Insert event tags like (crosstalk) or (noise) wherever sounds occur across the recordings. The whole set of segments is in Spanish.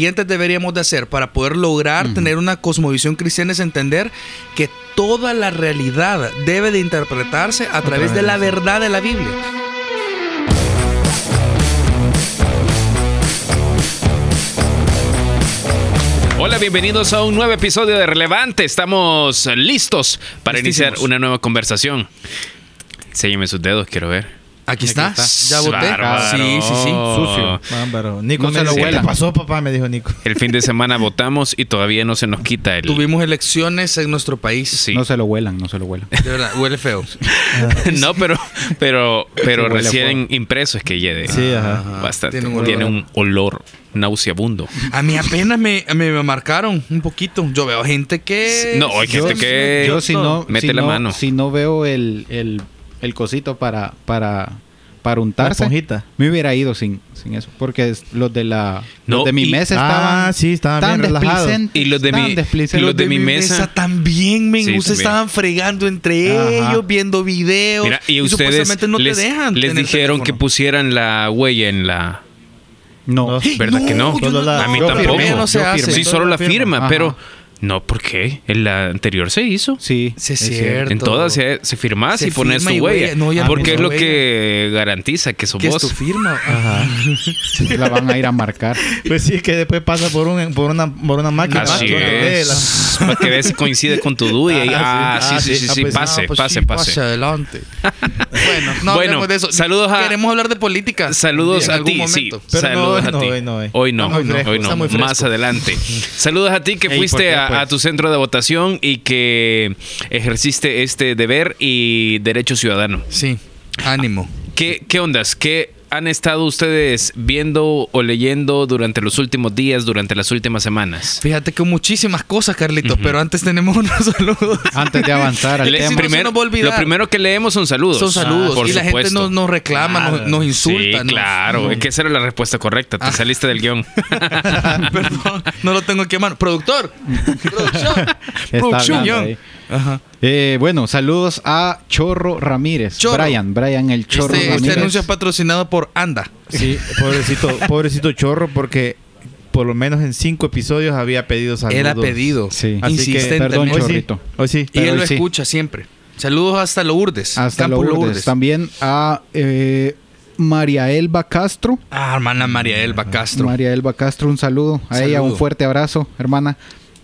siguientes deberíamos de hacer para poder lograr tener una cosmovisión cristiana es entender que toda la realidad debe de interpretarse a, través de la verdad de la Biblia. Hola, bienvenidos a un nuevo episodio de Relevante. Estamos listos para iniciar una nueva conversación. Enséñeme sus dedos, quiero ver. Aquí está. está. Ya voté. Bárbaro. Sí, sí, sí. Sucio. Bárbaro. Nico No me se lo. ¿Qué pasó, papá? Me dijo Nico. El fin de semana votamos y todavía no se nos quita el... Tuvimos elecciones en nuestro país. Sí. No se lo huelan, no se lo huelan. De verdad, huele feo. (laughs) no, pero, pero, pero Sí, huele recién impreso es que llegue. Sí, ajá. Bastante. Tiene Tiene un olor nauseabundo. A mí apenas me, me, me marcaron un poquito. Yo veo gente que. No, hay gente que... Yo si no, Mete si la no- mano. Si no veo el, el, el cosito para, para, para La untarse, esponjita. me hubiera ido sin, sin eso. Porque es- los de la No, los de mi y- mesa estaban Ah, sí, estaban tan bien relajados. Y los de mi- y los de mi mesa- también, men. Sí, Ustedes estaban fregando entre Ajá. ellos, viendo videos. Mira, y ustedes supuestamente no les, te dejan. les dijeron que pusieran la huella en la... No, No. ¿Verdad que no? Solo la- A mí yo tampoco. firmé, no se hace. Sí, Solo la la firma. firma, Ajá. pero... No, ¿por qué? En la anterior se hizo. sí. Sí, es cierto. En todas se, se firmas Se y pones firma tu y huella. No, ya porque no es lo huella. que garantiza que sos Que es tu firma. Ajá. La van a ir a marcar. (laughs) Pues sí, que después pasa por, un, por, una, por una máquina. Así la- es. Para que veas si coincide con tu DUI. y- Ah, Ah, sí. sí, sí, Ah, sí, sí. sí, Ah, pues, pase, Ah, pues pase, sí, pase. adelante. (laughs) bueno, no Bueno, hablemos de eso. saludos a- Queremos hablar de política. Saludos a ti, sí. Pero Saludos no, a ti. hoy no, eh. Hoy no, hoy no. Más adelante. (laughs) Saludos a ti que fuiste ¿por qué, a, pues? a tu centro de votación y que ejerciste este deber y derecho ciudadano. Sí, ánimo. ¿Qué, qué ondas? ¿Qué han estado ustedes viendo o leyendo durante los últimos días, durante las últimas semanas? Fíjate que muchísimas cosas, Carlitos, pero antes tenemos (laughs) unos saludos. Antes de avanzar al Le- tema. no primero- olvidar. lo primero que leemos son saludos. Son saludos. por y la gente supuesto. nos, nos reclama, nos, nos insulta. Sí, nos- claro. nos- Es que esa era la respuesta correcta. Te Ah. saliste del guion. (laughs) Perdón, no lo tengo aquí a mano. Productor. (laughs) Producción. Producción. Ajá. Eh, bueno, saludos a Chorro Ramírez. Chorro. Brian, Brian el Chorro Este, este Ramírez. anuncio es patrocinado por Anda. Sí, pobrecito, (laughs) pobrecito chorro, porque por lo menos en cinco episodios había pedido saludos. Él ha pedido. Sí. Así que, Insistentemente. perdón, Hoy sí, chorrito. hoy sí. Y él hoy lo sí. escucha siempre. Saludos hasta Lourdes. Hasta Campo Lourdes. También a eh, María Elba Castro. Ah, hermana María Elba Castro. María Elba Castro, un saludo. A ella un fuerte abrazo, hermana.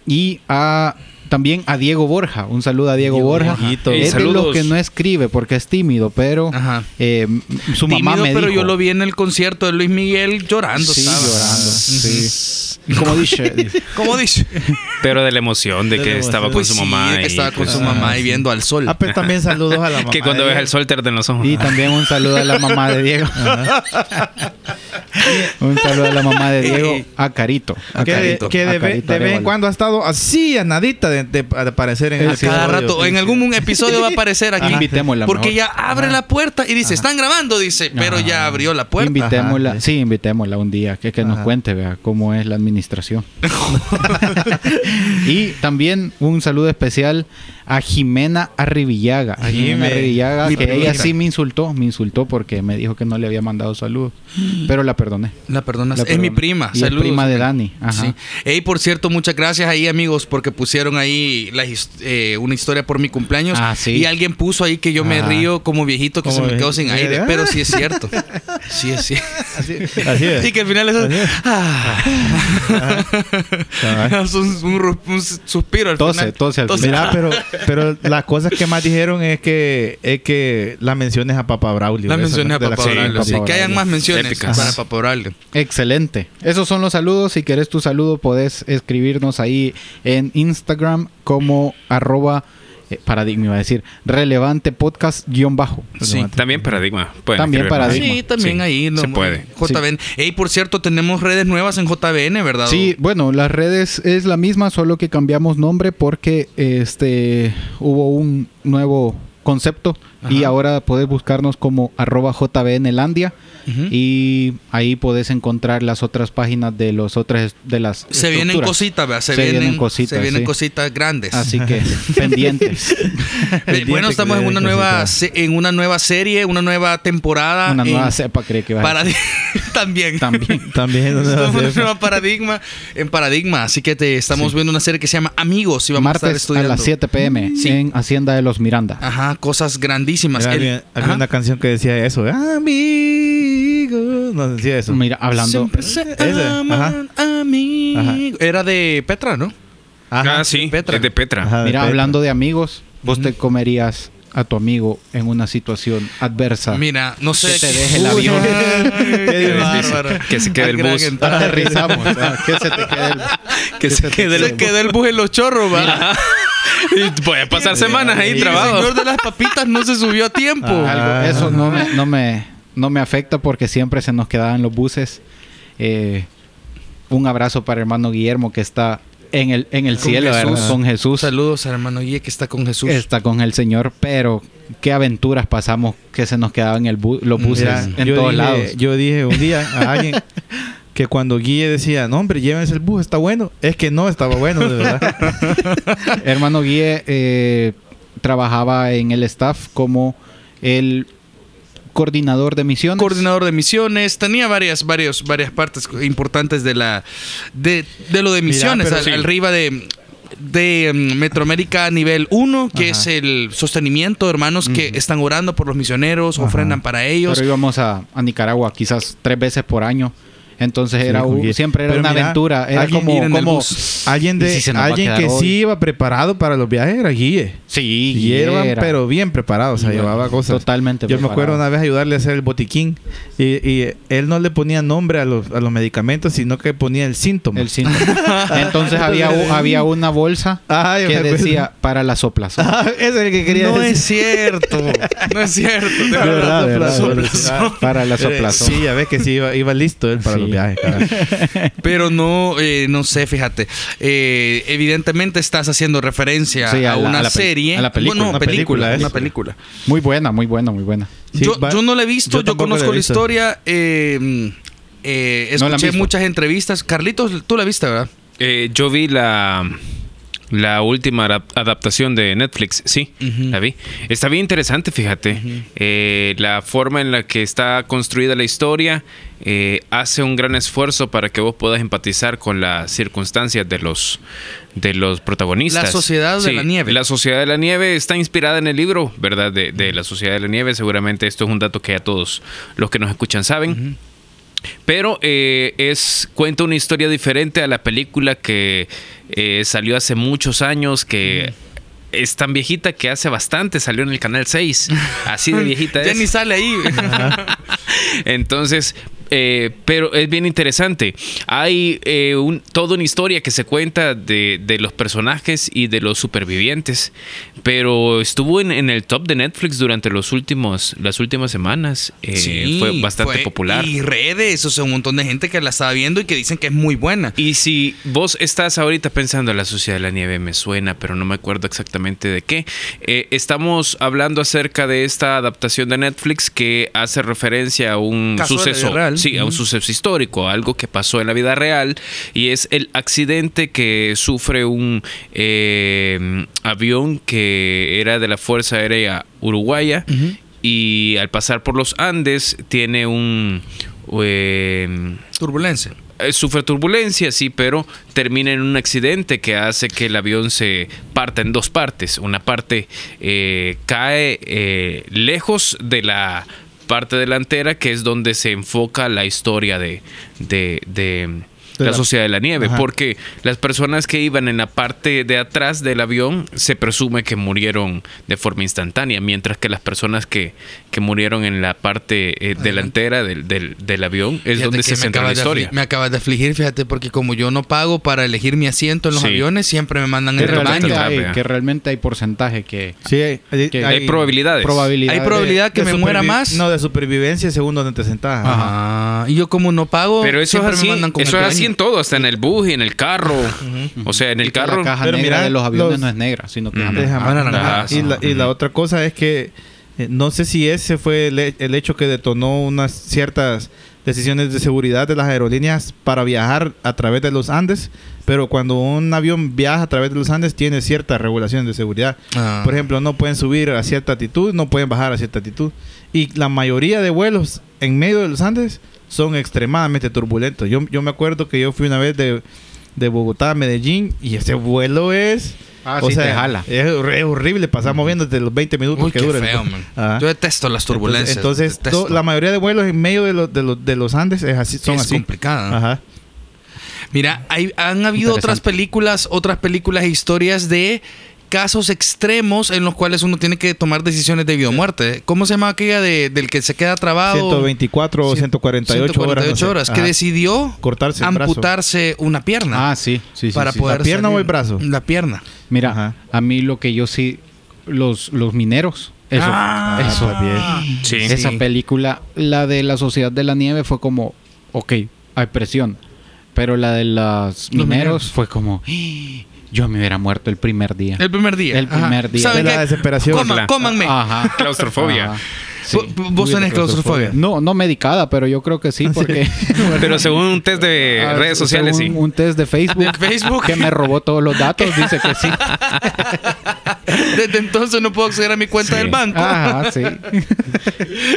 Y a también a Diego Borja. Un saludo a Diego, Diego Borja. Borjito. Ey, es de saludos. los que no escribe porque es tímido, pero eh, su mamá Tímido, me pero dijo. yo lo vi en el concierto de Luis Miguel llorando. Sí, estaba. llorando. Sí. Como dice, (laughs) ¿Cómo dice? Pero de la emoción de De que estaba con su sí, mamá. que y, estaba con pues, su mamá y viendo al sol. Ah, pues también saludos a la (laughs) mamá. Que cuando ves el sol te arden los ojos. y también un saludo a la mamá de Diego. (laughs) un saludo a la mamá de Diego, a Carito. A Que, Carito, que a de, ve- Carito de vez en Arevalo. cuando ha estado así a nadita de, de- de aparecer en el sí, Cada rato, en algún episodio va a aparecer aquí. Invitémosla Porque mejor. ya abre la puerta y dice, están grabando, dice, pero Ajá. ya abrió la puerta. Invitémosla, sí, invitémosla un día, que, que nos cuente, vea, cómo es la administración. (laughs) y también un saludo especial a Jimena Arribillaga. A Jimena Jime. Arribillaga, que ella sí me insultó, me insultó porque me dijo que no le había mandado saludos, pero la perdoné. La perdonas. La es mi prima. Y es Saludos. prima de Dani. Ajá. Sí. Ey, por cierto, muchas gracias ahí, amigos, porque pusieron ahí la eh, una historia por mi cumpleaños. Ah, sí. Y alguien puso ahí que yo me Ah. río como viejito que se me quedó sin aire. (laughs) Pero sí es cierto. Sí es cierto. Así, (laughs) así es. Y que al final es. Ah. (laughs) Es un, un ru- un suspiro al Tose, final. tose al Mira, pero, pero las cosas que más dijeron es que es que la menciones a Papa Braulio. La Esa, mencioné a que- Braulio. sí. Que hayan más menciones Épicas. para Papá Braulio. Excelente. Esos son los saludos. Si querés tu saludo, podés escribirnos ahí en Instagram como arroba eh, paradigma, iba a decir, relevante podcast guion bajo. Sí. También paradigma. Pueden También paradigma. Sí, también Sí, ahí. no, se puede. JVN. Ey, por cierto, tenemos redes nuevas en JVN, ¿verdad? Sí, bueno, las redes es la misma, solo que cambiamos nombre porque este hubo un nuevo concepto. Y ahora podés buscarnos como arroba jbnlandia. Ujú. Y ahí podés encontrar las otras páginas de los otras de las Se vienen cositas. Se, Se vienen, vienen cositas, Se vienen sí. cositas grandes. Así que (laughs) pendientes. Pendiente (laughs) bueno, estamos en una nueva en una nueva serie, una nueva temporada. Una nueva cepa cree que va a paradi- (laughs) también. También. También una Estamos en nueva una cepa. nueva paradigma en paradigma, así que te estamos viendo una serie que se llama Amigos y vamos a estar Martes a estudiando. las 7 pm Sí. en Hacienda de los Miranda. Ajá, cosas grandísimas. Mira, El- había, había ajá. una canción que decía eso. Amigos. No decía eso. Mira, hablando. Se Ese, aman amigos. Era de Petra, ¿no? Ajá. ah, sí, Petra. es de Petra. Ajá, Mira, de hablando de amigos, vos te comerías a tu amigo en una situación adversa. Mira, no sé. Que te deje el avión. (laughs) Qué que se quede el bus. Aterrizamos. ¿verdad? que se te quede el- (laughs) Que se quede el bus en los chorros, va. (laughs) Y puede pasar semanas ahí Y el trabado. señor de las papitas no se subió a tiempo. Ah. Algo- Eso no me, no, me, no me afecta porque siempre se nos quedaban los buses. Eh, un abrazo para hermano Guillermo que está en el, en el Con cielo, Jesús. con Jesús. Saludos al hermano Guille que está con Jesús. Está con el Señor, pero qué aventuras pasamos que se nos quedaban el bu- los buses Mira, en todos dije, lados. Yo dije un día a alguien (laughs) que cuando Guille decía, no hombre, llévense el bus, está bueno. Es que no estaba bueno, de verdad. (laughs) Hermano Guille eh, trabajaba en el staff como el coordinador de misiones. coordinador de misiones, tenía varias, varios, varias partes importantes de la de, de lo de misiones, al, sí. arriba de de mm, Metroamérica nivel 1, que Ajá. es el sostenimiento, hermanos que están orando por los misioneros, Ajá. ofrendan para ellos. Pero íbamos a, a Nicaragua quizás tres veces por año. Entonces Sí, era un- siempre era Pero una mira, aventura. Era alguien como. Alguien, ¿Y de, si alguien que hoy? sí iba preparado para los viajes era Guille. sí, Guille era, pero bien preparado, o sea, llevaba cosas. totalmente Yo me acuerdo una vez ayudarle a hacer el botiquín y, y él no le ponía nombre a los, a los medicamentos, sino que ponía el síntoma. el síntoma. (laughs) Entonces había, había una bolsa que decía para la soplazón. (laughs) Ah, es el que quería no es cierto, no es cierto. (laughs) de verdad. verdad, verdad, verdad. para la Eh, soplazón. Sí, ya ves que sí iba, iba listo él para Sí. Los viajes. cabrón. (laughs) Pero no, eh, no sé, fíjate. Eh, evidentemente estás haciendo referencia Sí, a, a la- una a la pel- serie. a la película. Bueno, Una película, película, una película. Muy buena, muy buena, muy buena. Sí, yo, va- yo no la he visto, yo conozco la historia. eh, eh, ¿No la han escuché muchas entrevistas. Carlitos, tú la viste, ¿verdad? Eh, yo vi la, la última adap- adaptación de Netflix, sí, la vi. Está bien interesante, fíjate. Eh, la forma en la que está construida la historia eh, hace un gran esfuerzo para que vos puedas empatizar con las circunstancias de los de los protagonistas. La Sociedad de la Nieve. La Sociedad de la Nieve está inspirada en el libro, ¿verdad? De, de la Sociedad de la Nieve. Seguramente esto es un dato que ya todos los que nos escuchan saben. Pero eh, es cuenta una historia diferente a la película que eh, salió hace muchos años, que es tan viejita que hace bastante salió en el canal 6. Así de (laughs) viejita ya es. ni sale ahí. (laughs) Entonces, eh, pero es bien interesante. Hay eh, un- toda una historia que se cuenta de, de los personajes y de los supervivientes, pero estuvo en, en el top de Netflix durante los últimos, las últimas semanas. Eh, Sí, fue bastante fue- popular. Y redes, o sea, un montón de gente que la estaba viendo y que dicen que es muy buena. Y si vos estás ahorita pensando en la Sociedad de la Nieve, me suena, pero no me acuerdo exactamente de qué. eh, estamos hablando acerca de esta adaptación de Netflix que hace referencia a un Caso suceso, real. sí, a un suceso histórico, algo que pasó en la vida real y es el accidente que sufre un eh, avión que era de la Fuerza Aérea Uruguaya y al pasar por los Andes tiene un eh, Turbulencia. eh, sufre turbulencia, sí, pero termina en un accidente que hace que el avión se parta en dos partes. Una parte eh, cae eh, lejos de la parte delantera, que es donde se enfoca la historia de, de, la la- Sociedad de la Nieve, Ajá. porque las personas que iban en la parte de atrás del avión se presume que murieron de forma instantánea, mientras que las personas que, que murieron en la parte eh, delantera del, del- del avión es Fíjate donde se me centra la historia. me acabas de afligir, fíjate, porque como yo no pago para elegir mi asiento en los Sí. aviones, siempre me mandan el realmente, hay, que realmente hay porcentaje que... Sí, hay, hay- Que- Hay probabilidades. Probabilidad Hay de- probabilidad que de me muera más. No, de supervivencia según donde te sentas. Ajá. Y yo como no pago, Pero eso es siempre así, me mandan con eso el es así en todo, hasta en el bus y en el carro. O sea, en el Y carro. La caja Pero negra mira, de los aviones los- no es negra, sino que es Mm. Es amarilla. Ajá, y, la, y la otra cosa es que eh, no sé si ese fue el hecho que detonó unas ciertas decisiones de seguridad de las aerolíneas para viajar a través de los Andes, pero cuando un avión viaja a través de los Andes tiene ciertas regulaciones de seguridad. Ah. Por ejemplo, no pueden subir a cierta altitud, no pueden bajar a cierta altitud. Y la mayoría de vuelos en medio de los Andes son extremadamente turbulentos. Yo, yo me acuerdo que yo fui una vez de, de Bogotá a Medellín y ese vuelo es... Ah, sí, te jala. Es, hor- es horrible pasar moviéndote los 20 minutos Uy, que qué dura. feo, Entonces- man. Ajá. (laughs) Yo detesto las turbulencias. Entonces, la mayoría de vuelos en medio de, los de, los de los Andes es así, son es así. complicada. Ajá. Mira, hay- han habido otras películas, otras películas e historias de casos extremos en los cuales uno tiene que tomar decisiones de vida o muerte. ¿Cómo se llama aquella de, del que se queda trabado? 124 o 148, 148 horas. no sé. que Ajá. decidió Cortarse el brazo. amputarse una pierna Ah, sí, sí, sí. para sí. poder ¿La pierna salir. o el brazo? La pierna. Mira, Ajá. a mí lo que yo sí, los, los mineros, eso, Ah, eso, bien. Sí. esa película, la de la Sociedad de la Nieve fue como, ok, hay presión, pero la de los mineros, mineros. fue como, "Ah, yo me hubiera muerto el primer día. El primer día. El primer día. ¿Saben De la qué? desesperación. Coman- cómanme. Ajá. (laughs) Claustrofobia. Ajá. Sí. Vo- ¿Vos tenés claustrofobia? No, no medicada, pero yo creo que sí, (laughs) porque... (laughs) Pero según un test de Ah, redes sociales, sí. según Un test de Facebook, De Facebook. que me robó todos los datos, dice que sí. Desde entonces no puedo acceder a mi cuenta Sí. del banco. Ajá, sí.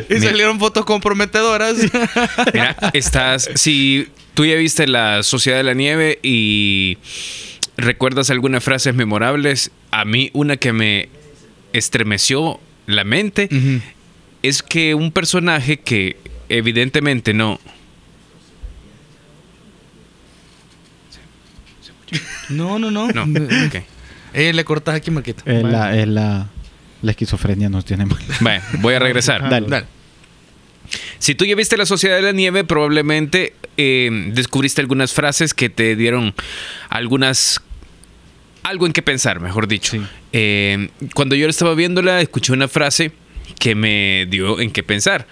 y salieron fotos comprometedoras. Mira, estás. Si tú ya viste la Sociedad de la Nieve y recuerdas algunas frases memorables, a mí una que me estremeció la mente es que un personaje que evidentemente no. No, no, no. No. Eh, le cortas aquí, Marquito. Es la, es la, la esquizofrenia nos tiene mal. Bueno, voy a regresar. Dale. Dale. Si tú ya viste la Sociedad de la Nieve, probablemente eh, descubriste algunas frases que te dieron algunas... Algo en que pensar, mejor dicho. Sí. Eh, cuando yo estaba viéndola, escuché una frase que me dio en qué pensar.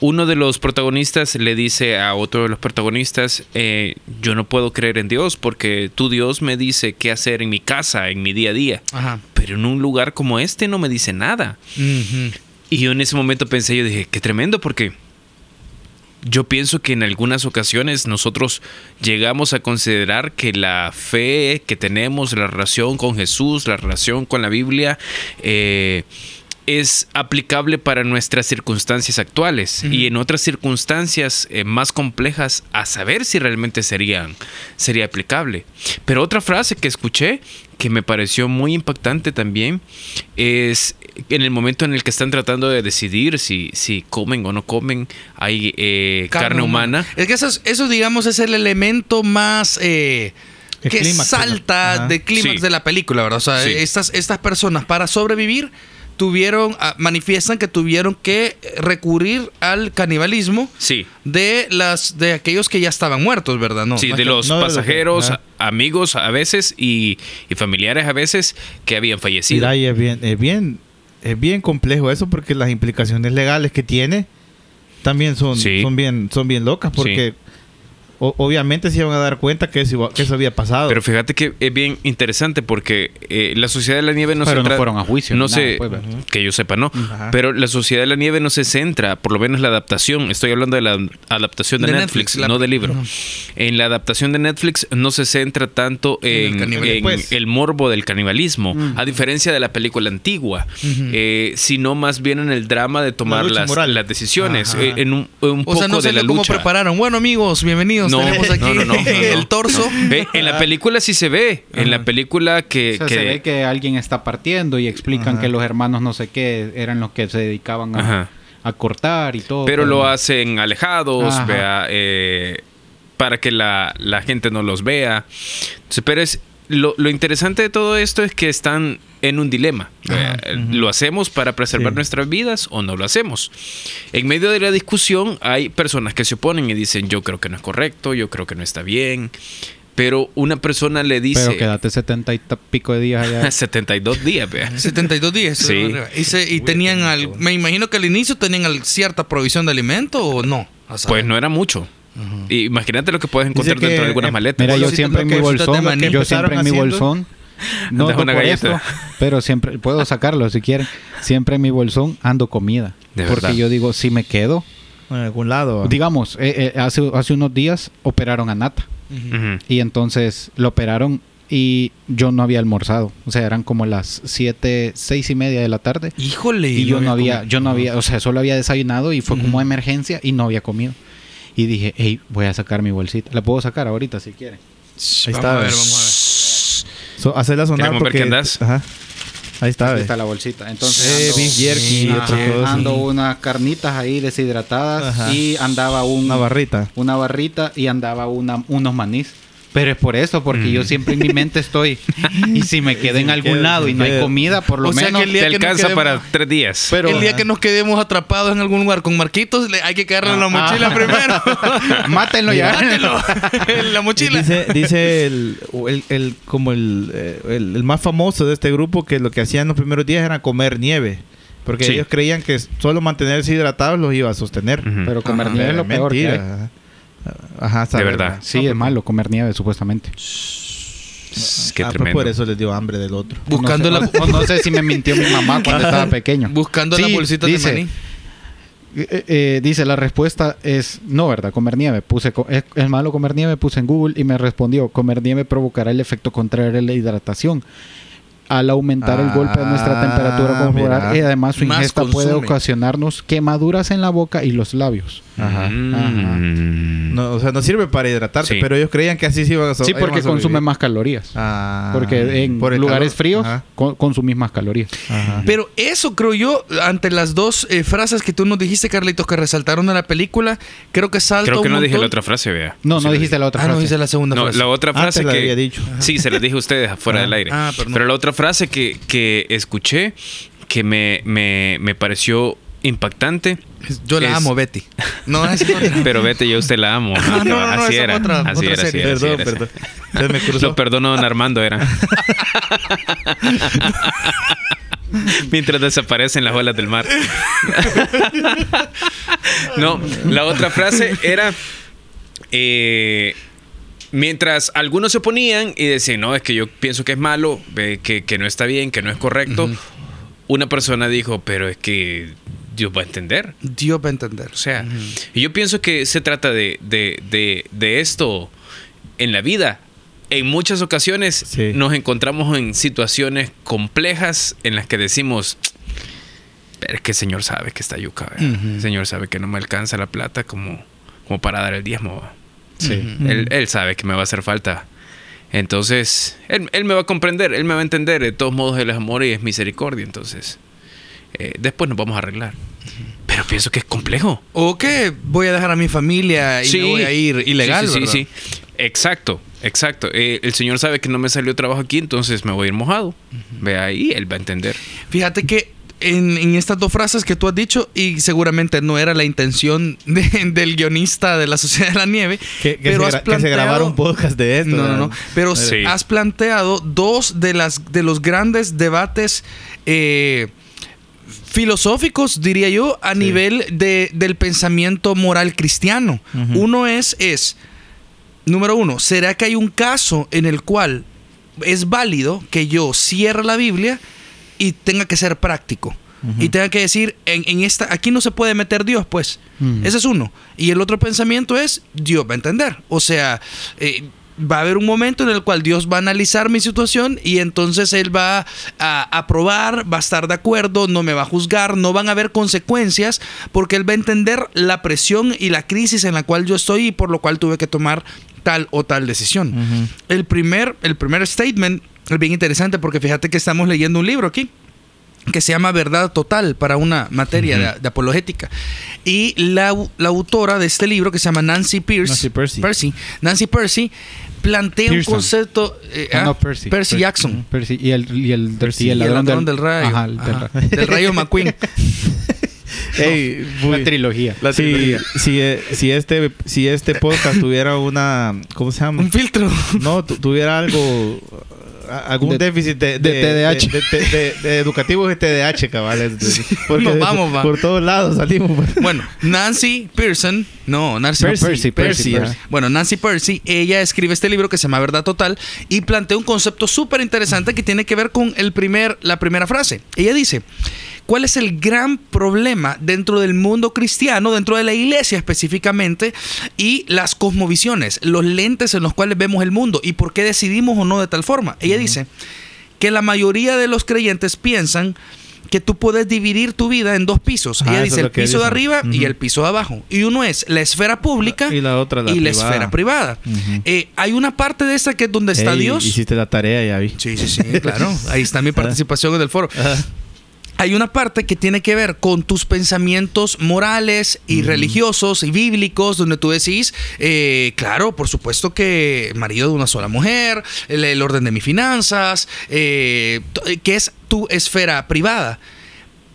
Uno de los protagonistas le dice a otro de los protagonistas, eh, yo no puedo creer en Dios porque tu Dios me dice qué hacer en mi casa, en mi día a día. Ajá. Pero en un lugar como este no me dice nada. Y yo en ese momento pensé, yo dije, qué tremendo, porque yo pienso que en algunas ocasiones nosotros llegamos a considerar que la fe que tenemos, la relación con Jesús, la relación con la Biblia, eh, es aplicable para nuestras circunstancias actuales y en otras circunstancias eh, más complejas a saber si realmente serían, sería aplicable. Pero otra frase que escuché que me pareció muy impactante también es en el momento en el que están tratando de decidir si, si comen o no comen, hay eh, carne, humana. Es que eso, es- eso, digamos, es el elemento más eh, El que clímax, salta de clímax Sí. de la película, ¿verdad? O sea, Sí. estas, estas personas para sobrevivir tuvieron, ah, manifiestan que tuvieron que recurrir al canibalismo Sí. de las de aquellos que ya estaban muertos, ¿verdad? No, sí, no de que- los no de los que- pasajeros, amigos a veces y, y familiares a veces que habían fallecido. Mira, y es bien, es bien, es bien complejo eso porque las implicaciones legales que tiene también son, Sí. son bien, son bien locas porque o- obviamente se iban a dar cuenta que eso, que eso había pasado. Pero fíjate que es bien interesante porque eh, la Sociedad de la Nieve no Pero se no fueron a juicio No nada, sé, pues, que yo sepa, no. Ajá. Pero la Sociedad de la Nieve no se centra, por lo menos la adaptación, estoy hablando de la adaptación de, De Netflix, Netflix, la- no del libro. En la adaptación de Netflix no se centra tanto En el en, canibalismo. en Pues. el morbo del canibalismo, a diferencia de la película antigua, eh, sino más bien en el drama de tomar las, moral. las decisiones, eh, en un, un O poco sea, no de sé la cómo lucha. prepararon. Bueno, amigos, bienvenidos. No, Tenemos (laughs) aquí no, no, no, no, no. el torso. Ve, en la película sí se ve, en la película que... O sea, que- se ve que alguien está partiendo y explican Ajá. que los hermanos no sé qué eran los que se dedicaban a, Ajá. a cortar y todo. pero lo hacen alejados, vea, eh, para que la, la gente no los vea. Entonces, pero es, lo, lo interesante de todo esto es que están en un dilema. Ajá. Eh, ¿Lo hacemos para preservar Sí. nuestras vidas o no lo hacemos? En medio de la discusión hay personas que se oponen y dicen yo creo que no es correcto, yo creo que no está bien. Pero una persona le dice... Pero quédate setenta y pico de días allá. (laughs) 72 días, vea. (laughs) 72 días. Sí. Y, se- y tenían al, me imagino que al inicio tenían al- cierta provisión de alimento o no. Pues no era mucho. Y imagínate lo que puedes encontrar que, dentro de algunas eh, maletas. Mira, yo siempre en mi bolsitas de bolsón, maní. yo siempre en mi Empezaron bolsón, (laughs) no, Andas no una por galleta. esto, pero siempre puedo sacarlo si quieren. Siempre en mi bolsón ando comida, De porque verdad. yo digo si me quedo, En algún lado. digamos, eh, eh, hace hace unos días operaron a Nata y entonces lo operaron y yo no había almorzado, o sea eran como las siete, seis y media de la tarde Híjole. y yo no había, comido. yo no había, o sea solo había desayunado y fue como emergencia y no había comido. Y dije, hey, voy a sacar mi bolsita. La puedo sacar ahorita si quieren. Ahí vamos está, a ver, vamos So, hacerla sonar Queremos ver porque... qué andas. Ajá. Ahí está, ve. está la bolsita. Entonces Eh, jerky y Ajá, otras cosas. ando unas carnitas ahí deshidratadas Ajá. y andaba un, Una barrita. una barrita y andaba una, unos manís. Pero es por eso, porque yo siempre en mi mente estoy. Y si me (laughs) quedo en me algún quedo, lado si y no hay comida, por lo O sea menos. que el día Te que nos alcanza quedemos- para tres días. Pero- el día que nos quedemos atrapados en algún lugar con Marquitos, hay que caerle en la Ah, mochila ah. primero. (laughs) Mátenlo ya. Mátelo. (laughs) en la mochila. Dice, dice el, el, el- como el, eh, el, el más famoso de este grupo que lo que hacían los primeros días era comer nieve. Porque Sí. ellos creían que solo mantenerse hidratados los iba a sostener. Pero comer Ajá. nieve es lo peor que hay. Ajá, sabe, verdad. Sí, es malo comer nieve, supuestamente. Qué Ah, pues tremendo. por eso les dio hambre del otro. Buscando no la, sé, no sé si me mintió mi mamá (laughs) cuando estaba pequeño. buscando las Sí, bolsitas dice, de maní. Eh, eh, dice, la respuesta es no, ¿verdad? Comer nieve. Puse, co- ¿es, es malo comer nieve? Puse en Google y me respondió, comer nieve provocará el efecto contrario a la hidratación. Al aumentar el golpe de nuestra Ah, temperatura corporal y además su ingesta puede ocasionarnos quemaduras en la boca y los labios. Ajá. Mm. No, o sea, no sirve para hidratarte, Sí. pero ellos creían que así se iban a Sí, porque consume más calorías. Ah, porque en por lugares calor. fríos consumís más calorías. ajá. Pero eso creo yo, ante las dos eh, frases que tú nos dijiste, Carlitos, que resaltaron en la película, creo que salta Creo que un no dije la otra frase, vea. No, Sí no la dijiste la otra Ah, no frase. dice la segunda No, frase. la otra Antes frase la que había dicho. sí se las dije a ustedes afuera Ah. del aire. Ah, perdón. Pero la otra frase que, que escuché que me, me, me pareció impactante. Yo la es- amo, Betty. No, es otra. (laughs) Pero vete, yo usted la amo. Ah, no, no, no, así era. otra- así otra era, así era, así Perdón, era. perdón. Se me cruzó. Lo perdono, don Armando era. (laughs) Mientras desaparecen las olas del mar. (laughs) no, la otra frase era. eh, mientras algunos se oponían y decían, no, es que yo pienso que es malo, que, que no está bien, que no es correcto. Una persona dijo, pero es que Dios va a entender. Dios va a entender. O sea, y yo pienso que se trata de, de, de, de esto en la vida. En muchas ocasiones Sí. nos encontramos en situaciones complejas en las que decimos, pero es que el Señor sabe que está yuca, el Señor sabe que no me alcanza la plata como, como para dar el diezmo. Sí. él, él sabe que me va a hacer falta. Entonces, él, él me va a comprender, él me va a entender. De todos modos, él es amor y es misericordia. Entonces, eh, después nos vamos a arreglar. Pero pienso que es complejo. O que voy a dejar a mi familia y me voy a ir ilegal, Sí, sí, ¿verdad? sí, sí. Exacto, exacto. Eh, el señor sabe que no me salió trabajo aquí, entonces me voy a ir mojado. Ve ahí, él va a entender. Fíjate que en, en estas dos frases que tú has dicho, y seguramente no era la intención de- del guionista de la Sociedad de la Nieve, Que, que pero se, has gra- que se planteado- un podcast de esto. No, no, no. Pero Sí. has planteado dos de las de los grandes debates eh, filosóficos, diría yo, a nivel de, del pensamiento moral cristiano. Uno es, es, número uno, ¿será que hay un caso en el cual es válido que yo cierre la Biblia y tenga que ser práctico? Y tenga que decir, en, en esta, aquí no se puede meter Dios, pues. Mm. Ese es uno. Y el otro pensamiento es, Dios va a entender. O sea, eh, va a haber un momento en el cual Dios va a analizar mi situación y entonces Él va a aprobar, va a estar de acuerdo, no me va a juzgar, no van a haber consecuencias porque Él va a entender la presión y la crisis en la cual yo estoy y por lo cual tuve que tomar tal o tal decisión. El primer, el primer statement es bien interesante porque fíjate que estamos leyendo un libro aquí que se llama Verdad Total para una materia de, de apologética. Y la, la autora de este libro, que se llama Nancy Pierce, Nancy Percy. Percy, Nancy Percy, plantea Pearson. un concepto... eh, Ah, ah, no, Percy. Percy Jackson. Percy. Y el, y el, Percy. y el Y el ladrón, del rayo. Ajá, el del Ajá. rayo. Del rayo McQueen. (laughs) Ey, La trilogía. si, si, eh, si este si este podcast tuviera una ¿cómo se llama? un filtro. No, tu- tuviera algo algún De- déficit de, de TDAH. de, de- de- de educativo de TDAH, cabales. (laughs) Porque Nos vamos, va. por todos lados salimos. Bueno, Nancy Pearson No, Nancy Percy, Percy, Percy, Percy. Bueno, Nancy Percy, ella escribe este libro que se llama Verdad Total y plantea un concepto súper interesante que tiene que ver con el primer, la primera frase. Ella dice, ¿cuál es el gran problema dentro del mundo cristiano, dentro de la iglesia específicamente, y las cosmovisiones, los lentes en los cuales vemos el mundo y por qué decidimos o no de tal forma? Ella dice que la mayoría de los creyentes piensan que tú puedes dividir tu vida en dos pisos. Ah, Ella dice el piso de arriba y el piso de abajo. Y uno es la esfera pública Y la otra, la y la privada. esfera privada. Eh, hay una parte de esta que es donde está Ey, Dios. Hiciste la tarea, ya vi. Sí, sí, sí, claro. Ahí está mi (laughs) participación en el foro. Hay una parte que tiene que ver con tus pensamientos morales y religiosos y bíblicos, donde tú decís, eh, claro, por supuesto que marido de una sola mujer, el, el orden de mis finanzas, eh, t- que es tu esfera privada.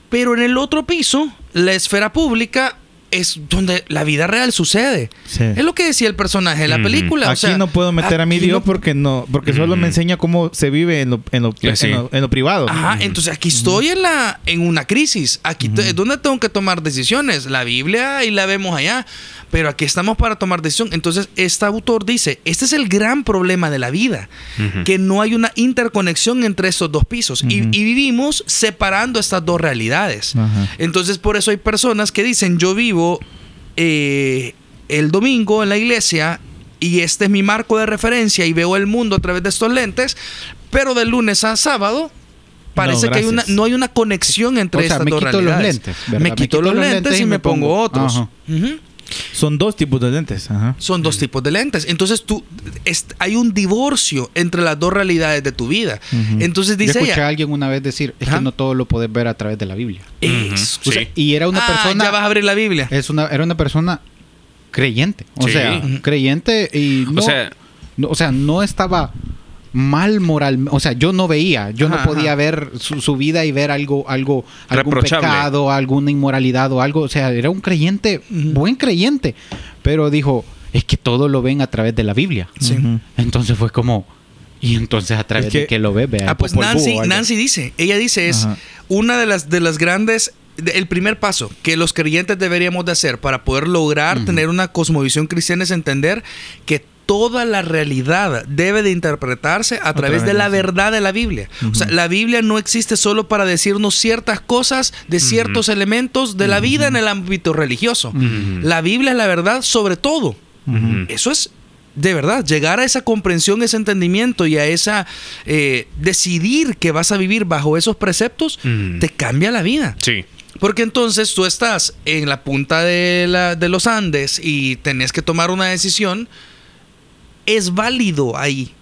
Pero en el otro piso, la esfera pública es donde la vida real sucede. Sí. Es lo que decía el personaje de la Ujú. película. o Aquí sea, no puedo meter a mi Dios no- porque no, porque solo me enseña cómo se vive en lo, en lo, sí. en lo- en lo privado. Ajá, entonces aquí estoy en la en una crisis. Aquí es donde tengo que tomar decisiones. La Biblia y la vemos allá, pero aquí estamos para tomar decisión. Entonces, este autor dice, este es el gran problema de la vida, que no hay una interconexión entre estos dos pisos y, y vivimos separando estas dos realidades. Ajá. Entonces, por eso hay personas que dicen, yo vivo eh, el domingo en la iglesia y este es mi marco de referencia y veo el mundo a través de estos lentes, pero de lunes a sábado parece No, que hay una, no hay una conexión entre O sea, estas dos realidades. lentes, me Me quito quito los lentes y y me pongo pongo- otros. Son dos tipos de lentes. Ajá. Son dos tipos de lentes. Entonces tú hay un divorcio entre las dos realidades de tu vida. Entonces Yo dice escuché a alguien una vez decir, es que no todo lo puedes ver a través de la Biblia. "Es- Ujú. O sea, Sí. y era una Ah, persona... ya vas a abrir la Biblia. Es una, era una persona creyente. O Sí. sea, creyente y no, O sea, no, o sea, no estaba mal moral. O sea, yo no veía, yo Ajá, no podía ajá. ver su, su vida y ver algo, algo, algún pecado, alguna inmoralidad o algo. O sea, era un creyente, buen creyente. Pero dijo, es que todo lo ven a través de la Biblia. Sí. Entonces fue como, y entonces a través Es que- de que lo ve, vea Ah, pues Nancy, dice, ella dice es Ajá. una de las de las grandes de- el primer paso que los creyentes deberíamos de hacer para poder lograr tener una cosmovisión cristiana es entender que toda la realidad debe de interpretarse a, través de la verdad de la Biblia. O sea, la Biblia no existe solo para decirnos ciertas cosas de ciertos elementos de la vida en el ámbito religioso. La Biblia es la verdad sobre todo. Eso es de verdad, llegar a esa comprensión, ese entendimiento y a esa eh, decidir que vas a vivir bajo esos preceptos, te cambia la vida. sí. Porque entonces tú estás en la punta de, la- de los Andes y tenés que tomar una decisión, es válido ahí.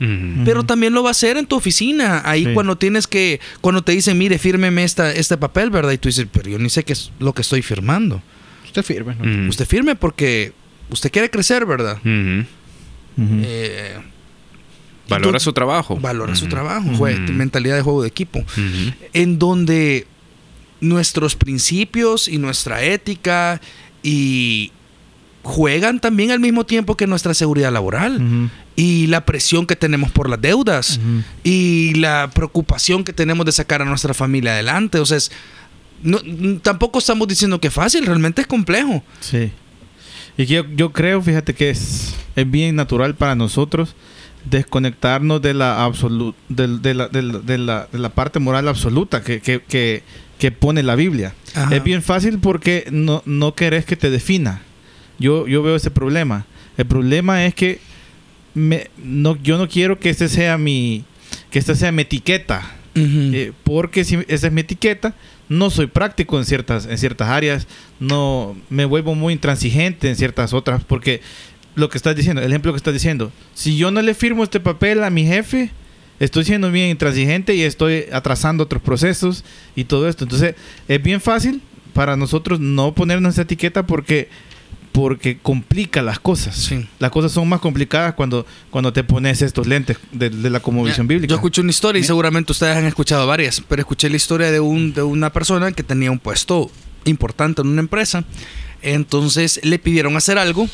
Pero también lo va a hacer en tu oficina. Ahí Sí. cuando tienes que, cuando te dicen, mire, fírmeme esta, este papel, ¿verdad? Y tú dices, pero yo ni sé qué es lo que estoy firmando. Usted firme. Usted firme porque usted quiere crecer, ¿verdad? Eh, Valora tú- su trabajo. valora su trabajo, mentalidad de juego de equipo, en donde nuestros principios y nuestra ética y juegan también al mismo tiempo que nuestra seguridad laboral y la presión que tenemos por las deudas y la preocupación que tenemos de sacar a nuestra familia adelante, o sea, es- no- tampoco estamos diciendo que es fácil, realmente es complejo. Sí. Y yo, yo creo, fíjate que es, es bien natural para nosotros desconectarnos de la, absolu- de, la, de la- de la- de la parte moral absoluta que, que, que- que pone la Biblia. Ajá. Es bien fácil porque no, no querés que te defina. Yo, yo veo ese problema. El problema es que me, no, yo no quiero que ese sea mi, que esta sea mi etiqueta. Eh, porque si esa es mi etiqueta, no soy práctico en ciertas, en ciertas áreas, no me vuelvo muy intransigente en ciertas otras, porque lo que estás diciendo, el ejemplo que estás diciendo, si yo no le firmo este papel a mi jefe, estoy siendo bien intransigente y estoy atrasando otros procesos y todo esto. Entonces, es bien fácil para nosotros no ponernos esa etiqueta porque porque complica las cosas. Sí. Las cosas son más complicadas cuando, cuando te pones estos lentes de, de la conmovisión bíblica. Yo escuché una historia y seguramente ustedes han escuchado varias, pero escuché la historia de, un, de una persona que tenía un puesto importante en una empresa. Entonces le pidieron hacer algo.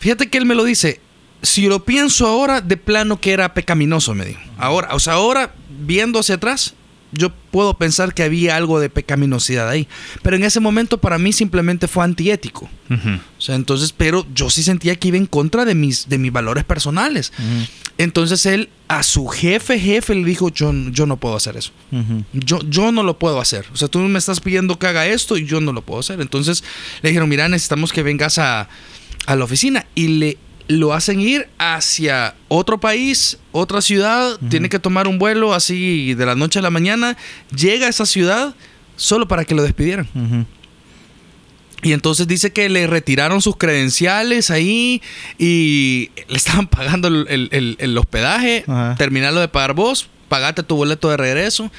Fíjate que él me lo dice. Si lo pienso ahora, de plano que era pecaminoso, me dijo. Ahora, o sea, ahora viendo hacia atrás, yo puedo pensar que había algo de pecaminosidad ahí. Pero en ese momento para mí simplemente fue antiético. O sea, entonces, pero yo sí sentía que iba en contra de mis, de mis valores personales. Entonces él a su jefe, jefe, le dijo, yo, yo no puedo hacer eso. Yo, yo no lo puedo hacer. O sea, tú me estás pidiendo que haga esto y yo no lo puedo hacer. Entonces le dijeron, mira, necesitamos que vengas a, a la oficina. Y le lo hacen ir hacia otro país, otra ciudad. Tiene que tomar un vuelo así de la noche a la mañana. Llega a esa ciudad solo para que lo despidieran. Y entonces dice que le retiraron sus credenciales ahí y le (laughs) estaban pagando el, el- el- el hospedaje, Ajá. terminarlo de pagar vos, pagate tu boleto de regreso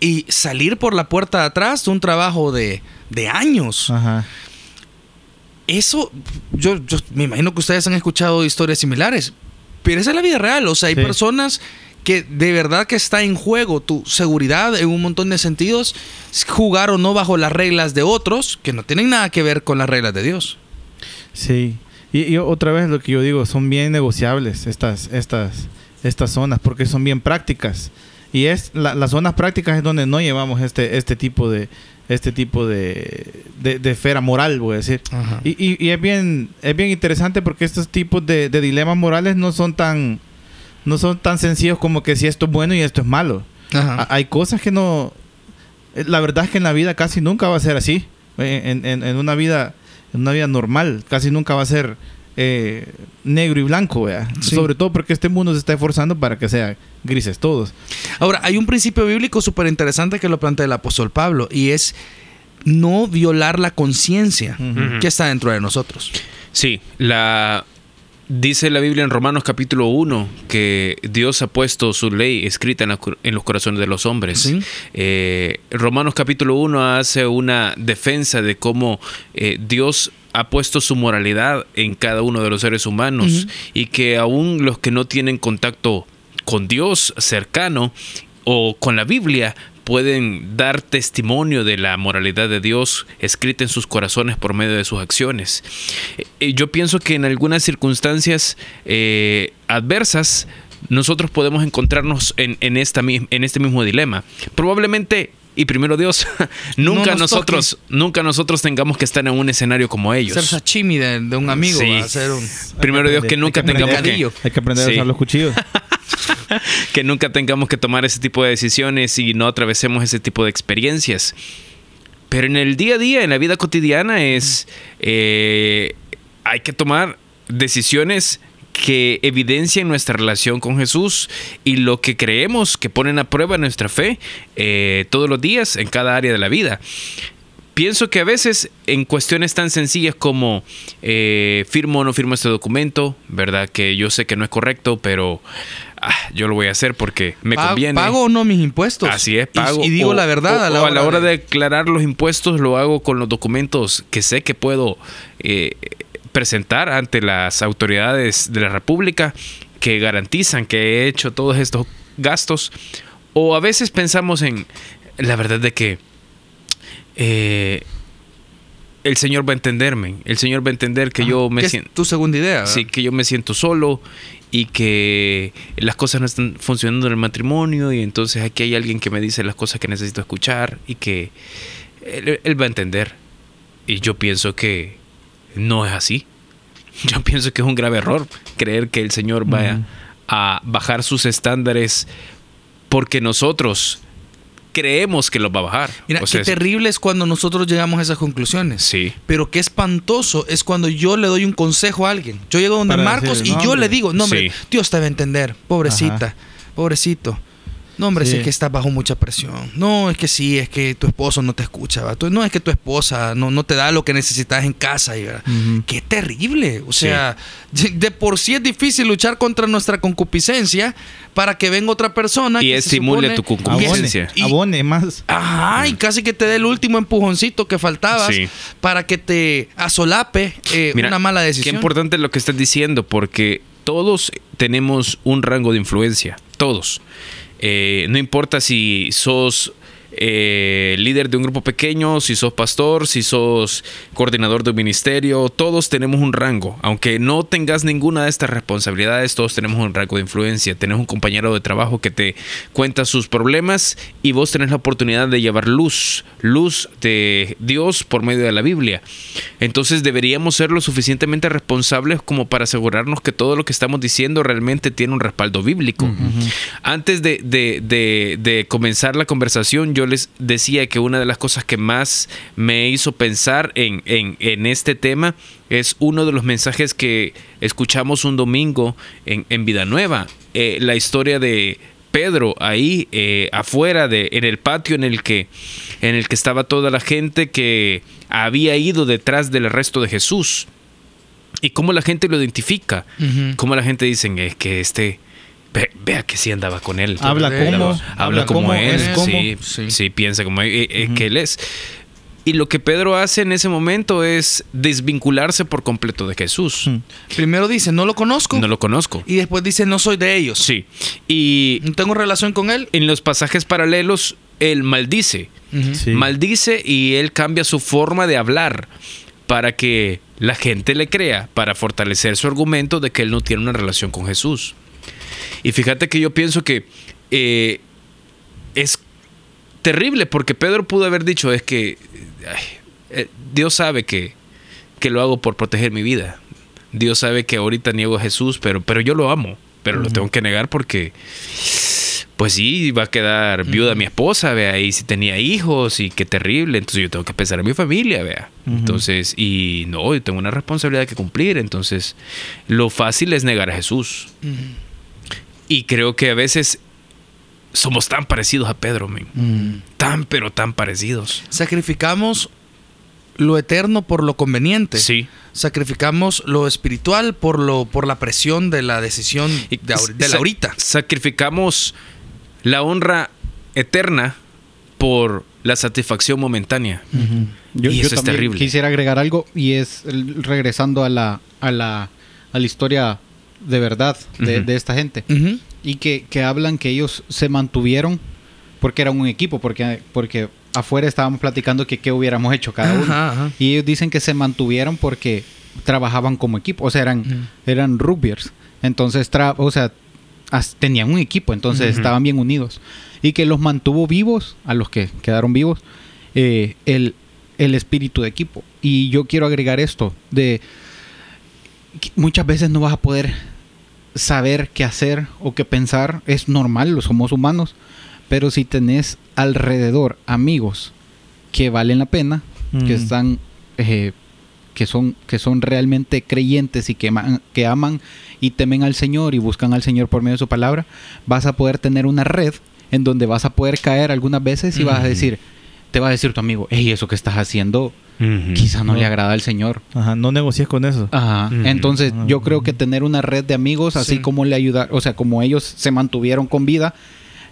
y salir por la puerta de atrás de un trabajo de, de años. Ajá. Eso, yo, yo me imagino que ustedes han escuchado historias similares, pero esa es la vida real. O sea, hay Sí. personas que de verdad que está en juego tu seguridad en un montón de sentidos, jugar o no bajo las reglas de otros que no tienen nada que ver con las reglas de Dios. Sí. Y, y otra vez lo que yo digo, son bien negociables estas, estas, estas zonas, porque son bien prácticas. Y es la- las zonas prácticas es donde no llevamos este, este tipo de este tipo de, de, de esfera moral, voy a decir. Y, y- y es bien, es bien interesante porque estos tipos de, de dilemas morales no son tan no son tan sencillos como que si esto es bueno y esto es malo. A- Hay cosas que no. La verdad es que en la vida casi nunca va a ser así. En, en- en una vida en una vida normal casi nunca va a ser eh, negro y blanco, vea. Sí. Sobre todo porque este mundo se está esforzando para que sea grises todos. Ahora, hay un principio bíblico súper interesante que lo plantea el apóstol Pablo y es no violar la conciencia que está dentro de nosotros. Sí, la dice la Biblia en Romanos capítulo 1 que Dios ha puesto su ley escrita en, la cor- en los corazones de los hombres. Sí. Eh, Romanos capítulo 1 hace una defensa de cómo eh, Dios ha puesto su moralidad en cada uno de los seres humanos y que aún los que no tienen contacto con Dios cercano o con la Biblia pueden dar testimonio de la moralidad de Dios escrita en sus corazones por medio de sus acciones. Eh, yo pienso que en algunas circunstancias eh, adversas nosotros podemos encontrarnos en, en esta, en este mismo dilema. Probablemente, y primero Dios, (laughs) nunca nos nosotros, nunca nosotros tengamos que estar en un escenario como ellos. Ser sashimi de, de un amigo, Sí. ser un... Primero Dios, que nunca tengamos que, Mercadillo. Hay que aprender Sí. a usar los cuchillos. (laughs) que nunca tengamos que tomar ese tipo de decisiones y no atravesemos ese tipo de experiencias. Pero en el día a día, en la vida cotidiana, es eh, hay que tomar decisiones que evidencien nuestra relación con Jesús y lo que creemos que ponen a prueba nuestra fe eh, todos los días en cada área de la vida. Pienso que a veces en cuestiones tan sencillas como eh, firmo o no firmo este documento, ¿verdad? Que yo sé que no es correcto, pero ah, yo lo voy a hacer porque me Pa- conviene. ¿Pago o no mis impuestos? Así es, pago. Y, digo O- la verdad o- a la o hora, hora de... de... declarar los impuestos lo hago con los documentos que sé que puedo eh, presentar ante las autoridades de la República que garantizan que he hecho todos estos gastos. O a veces pensamos en la verdad de que eh, el Señor va a entenderme. El Señor va a entender que yo me siento... tu segunda idea. ¿verdad? Sí, que yo me siento solo y que las cosas no están funcionando en el matrimonio y entonces aquí hay alguien que me dice las cosas que necesito escuchar y que él, él va a entender. Y yo pienso que no es así. (laughs) Yo pienso que es un grave error creer que el Señor vaya a bajar sus estándares porque nosotros creemos que los va a bajar. Mira, O sea, qué terrible es cuando nosotros llegamos a esas conclusiones. Sí. Pero qué espantoso es cuando yo le doy un consejo a alguien. Yo llego donde Para Marcos y "No, yo hombre". le digo, no hombre, Sí. Dios te va a entender, pobrecita, pobrecito. No, hombre, Sí. sí. es que estás bajo mucha presión. No, es que sí, es que tu esposo no te escucha. No, es que tu esposa no, no te da lo que necesitas en casa. Ujú. Qué terrible. O sea, de, de por sí es difícil luchar contra nuestra concupiscencia para que venga otra persona Y que se estimule supone- tu Abone, concupiscencia. Y- abone más. Ajá, y casi que te dé el último empujoncito que faltabas Sí. para que te asolape eh, Mira, una mala Qué decisión. importante lo que estás diciendo, porque todos tenemos un rango de influencia, todos. Eh, no importa si sos eh, líder de un grupo pequeño, si sos pastor, si sos coordinador de un ministerio, todos tenemos un rango. Aunque no tengas ninguna de estas responsabilidades, todos tenemos un rango de influencia. Tenés un compañero de trabajo que te cuenta sus problemas y vos tenés la oportunidad de llevar luz, luz de Dios por medio de la Biblia. Entonces deberíamos ser lo suficientemente responsables como para asegurarnos que todo lo que estamos diciendo realmente tiene un respaldo bíblico. Antes de, de- de- de comenzar la conversación, yo les decía que una de las cosas que más me hizo pensar en, en- en este tema es uno de los mensajes que escuchamos un domingo en, en Vida Nueva. Eh, la historia de Pedro ahí eh, afuera de en el patio en el que en el que estaba toda la gente que había ido detrás del arresto de Jesús. Y cómo la gente lo identifica. Cómo la gente dice es que este ve- vea que sí andaba con él Habla como, habla, habla como como, él es como. sí, Sí. sí, piensa como él, eh, eh, que él es y lo que Pedro hace en ese momento es desvincularse por completo de Jesús Mm. Primero dice, no lo conozco. no lo conozco Y después dice, no soy de ellos. sí y No tengo relación con él. en los pasajes paralelos él maldice. Sí. maldice y él cambia su forma de hablar para que la gente le crea, para fortalecer su argumento de que él no tiene una relación con Jesús. Y fíjate que yo pienso que eh, es terrible porque Pedro pudo haber dicho es que ay, eh, Dios sabe que, que lo hago por proteger mi vida. Dios sabe que ahorita niego a Jesús, pero, pero yo lo amo, pero lo tengo que negar porque pues sí, va a quedar viuda mi esposa, vea, y si tenía hijos y qué terrible, entonces yo tengo que pensar en mi familia, vea. Entonces, y no, yo tengo una responsabilidad que cumplir, entonces lo fácil es negar a Jesús. Ujú. Y creo que a veces somos tan parecidos a Pedro, men. Mm. tan pero tan parecidos. Sacrificamos lo eterno por lo conveniente. Sí. Sacrificamos lo espiritual por lo por la presión de la decisión de, la ahorita. Sacrificamos la honra eterna por la satisfacción momentánea. Yo, Y yo eso es terrible. quisiera agregar algo y es regresando a la, a la, a la historia de verdad de, esta gente. Y que, que hablan que ellos se mantuvieron porque eran un equipo, porque, porque afuera estábamos platicando que qué hubiéramos hecho cada uno. Ajá, ajá. Y ellos dicen que se mantuvieron porque trabajaban como equipo, o sea, eran, eran rugbyers. Entonces, tra- o sea, tenían un equipo, entonces estaban bien unidos. Y que los mantuvo vivos, a los que quedaron vivos, eh, el, el espíritu de equipo. Y yo quiero agregar esto, de muchas veces no vas a poder saber qué hacer o qué pensar, es normal, lo somos humanos, pero si tenés alrededor amigos que valen la pena, que están eh, que son que son realmente creyentes y que, que aman y temen al Señor y buscan al Señor por medio de su palabra, vas a poder tener una red en donde vas a poder caer algunas veces y vas a decir, te va a decir tu amigo, hey, eso que estás haciendo quizá no, No. le agrada al Señor. Ajá, no negocies con eso. Ajá. Entonces, yo creo que tener una red de amigos, así Sí. como le ayudar, o sea, como ellos se mantuvieron con vida,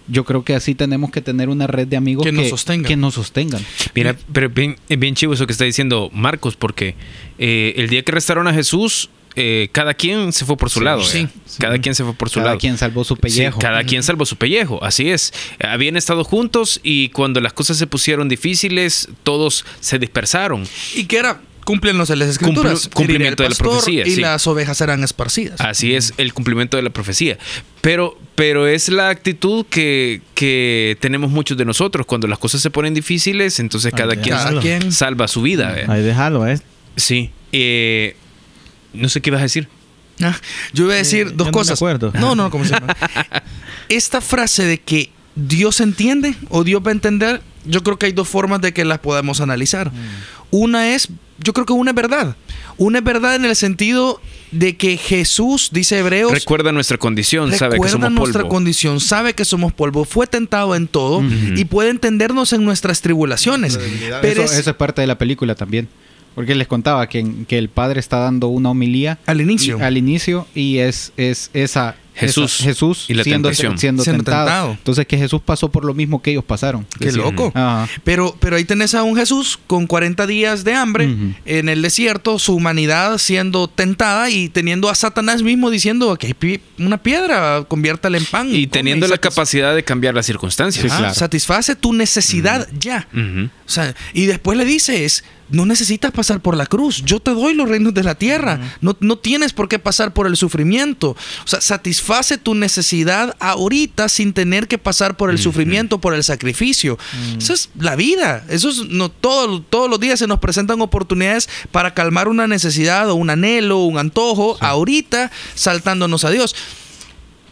yo creo que así tenemos que tener una red de amigos Que nos sostengan. que nos sostengan. Mira, pero bien, es bien chivo eso que está diciendo Marcos, porque eh, el día que arrestaron a Jesús, eh, cada quien se fue por su Sí, lado. sí, ¿eh? Cada quien se fue por su Cada lado. quien salvó su Sí, pellejo. cada quien salvó su pellejo, así es. Habían estado juntos y cuando las cosas se pusieron difíciles, todos se dispersaron. Y que era cumplirnos las escrituras. Cumpli- cumplimiento de la profecía, Y sí. las ovejas serán esparcidas. Así es el cumplimiento de la profecía. Pero, pero es la actitud que, que tenemos muchos de nosotros. Cuando las cosas se ponen difíciles, entonces Ay, cada quien Cada quien. salva su vida. ¿eh? Ahí déjalo, ¿eh? Sí. Eh, no sé qué ibas a decir. Ah, Yo iba a decir Eh, dos yo no me cosas. acuerdo. No, no, como (laughs) se llama. Esta frase de que Dios entiende o Dios va a entender, yo creo que hay dos formas de que las podemos analizar. Mm. Una es, yo creo que una es verdad. Una es verdad en el sentido de que Jesús, dice Hebreos, Recuerda nuestra condición, sabe que recuerda somos nuestra polvo. condición, sabe que somos polvo, fue tentado en todo y puede entendernos en nuestras tribulaciones. Pero eso, es eso es parte de la película también. Porque les contaba que, que el padre está dando una homilía al inicio. y- al inicio y es, es esa, Jesús. Esa- Jesús y la siendo, tentación. siendo Siendo tentado. tentado. Entonces que Jesús pasó por lo mismo que ellos pasaron. Qué loco. Ajá. Pero, pero ahí tenés a un Jesús con 40 días de hambre Ujú. en el desierto, su humanidad siendo tentada y teniendo a Satanás mismo diciendo que hay una piedra, conviértala en pan. Y teniendo la capacidad de cambiar las circunstancias. Sí, claro. Satisface tu necesidad ya. O sea, y después le dices, no necesitas pasar por la cruz, yo te doy los reinos de la tierra, no, no tienes por qué pasar por el sufrimiento. O sea, satisface tu necesidad ahorita sin tener que pasar por el sufrimiento, por el sacrificio. Esa es la vida. Eso es, no, todo- todos los días se nos presentan oportunidades para calmar una necesidad o un anhelo, un antojo, ahorita saltándonos a Dios.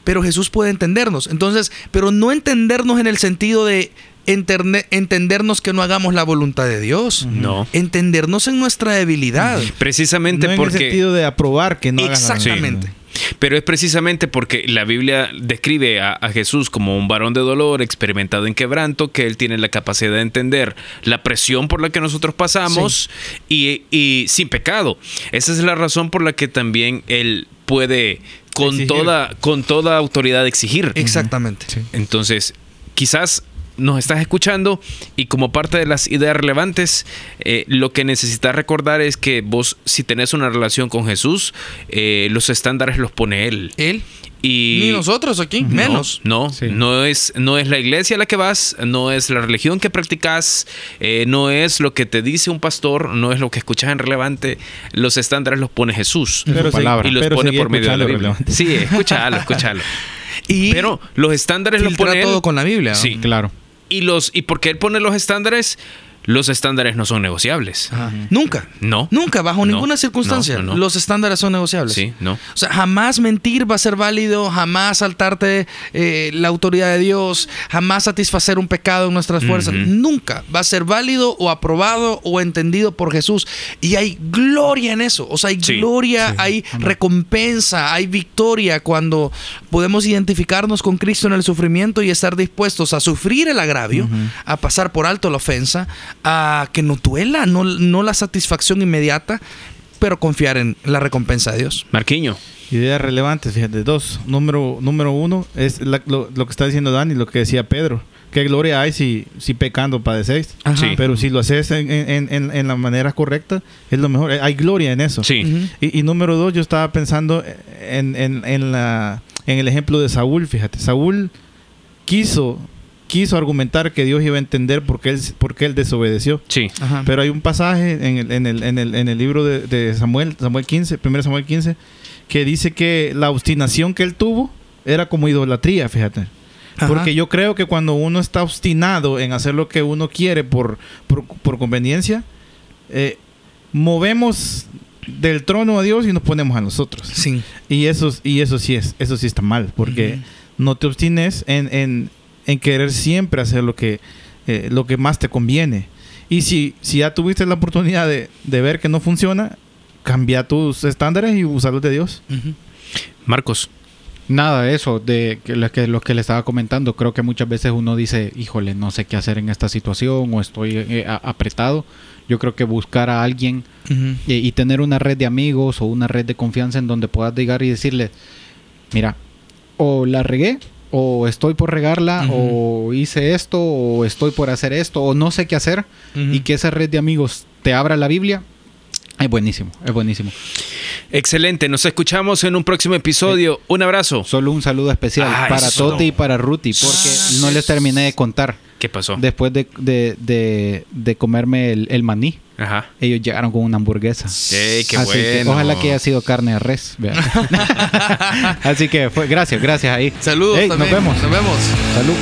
Pero Jesús puede entendernos. Entonces, pero no entendernos en el sentido de enterne- entendernos que no hagamos la voluntad de Dios. No. Entendernos en nuestra debilidad. Precisamente no en porque... el sentido de aprobar que no hagan la- Exactamente. Pero es precisamente porque la Biblia describe a, a Jesús como un varón de dolor, experimentado en quebranto, que él tiene la capacidad de entender la presión por la que nosotros pasamos y, y sin pecado. Esa es la razón por la que también él puede con Exigir. toda, con toda autoridad exigir. Exactamente. Entonces, quizás nos estás escuchando y como parte de las ideas relevantes, eh, lo que necesitas recordar es que vos, si tenés una relación con Jesús, eh, los estándares los pone Él. Él. Y Ni nosotros aquí, No, menos. No, Sí. no, es, no es la iglesia a la que vas, no es la religión que practicas, eh, no es lo que te dice un pastor, no es lo que escuchas en relevante. Los estándares los pone Jesús. Pero su sí- palabra. y los pero pone por medio de la Biblia. relevante. Sí, escúchalo, escúchalo. (laughs) Y Pero los estándares los pone él. todo con la Biblia. ¿no? Sí. Claro. Y los y porque él pone los estándares, los estándares no son negociables. Ajá. Nunca. No. Nunca, bajo No, ninguna circunstancia. no, no, no. Los estándares son negociables. Sí, no. O sea, jamás mentir va a ser válido, jamás saltarte eh, la autoridad de Dios, jamás satisfacer un pecado en nuestras fuerzas. Nunca va a ser válido o aprobado o entendido por Jesús. Y hay gloria en eso. O sea, hay Sí, gloria, sí. hay Amén. recompensa, hay victoria cuando podemos identificarnos con Cristo en el sufrimiento y estar dispuestos a sufrir el agravio, a pasar por alto la ofensa, a que no duela, no, no la satisfacción inmediata, pero confiar en la recompensa de Dios. Marquiño. Ideas relevantes, fíjate, dos. Número, número uno es la- lo, lo que está diciendo Dani, lo que decía Pedro. ¿Qué gloria hay si, si pecando padecéis? Ajá. Sí. Pero si lo haces en, en, en, en la manera correcta, es lo mejor. Hay gloria en eso. Sí. Y, y número dos, yo estaba pensando en, en, en, la, en el ejemplo de Saúl, fíjate. Saúl quiso, quiso argumentar que Dios iba a entender por qué él, por qué él desobedeció. Sí. Ajá. Pero hay un pasaje en el, en el, en el, en el libro de, de Samuel, Samuel 15, 1 Samuel 15, que dice que la obstinación que él tuvo era como idolatría, fíjate. Ajá. Porque yo creo que cuando uno está obstinado en hacer lo que uno quiere por, por, por conveniencia, eh, movemos del trono a Dios y nos ponemos a nosotros. Sí. Y eso, y eso sí es, eso sí está mal, porque no te obstines en, en, en querer siempre hacer lo que, eh, lo que más te conviene. Y si, si ya tuviste la oportunidad de, de ver que no funciona, cambia tus estándares y usarlos de Dios. Marcos. Nada de eso, de lo, que lo que le estaba comentando. Creo que muchas veces uno dice, híjole, no sé qué hacer en esta situación o estoy eh, a- apretado. Yo creo que buscar a alguien y, y tener una red de amigos o una red de confianza en donde puedas llegar y decirle, mira, o la regué, o estoy por regarla, o hice esto, o estoy por hacer esto, o no sé qué hacer, y que esa red de amigos te abra la Biblia, es buenísimo, es buenísimo. Excelente. Nos escuchamos en un próximo episodio. Un abrazo. Solo un saludo especial Ah, para. Toti y para Ruti, porque no les terminé de contar. ¿Qué pasó? Después de, de, de- de comerme el, el maní, Ajá. ellos llegaron con una hamburguesa. Ey, qué Así que bueno. ojalá que haya sido carne de res. (laughs) Así que fue, gracias, gracias ahí. Saludos Ey, también. Nos vemos. Nos vemos. Salud.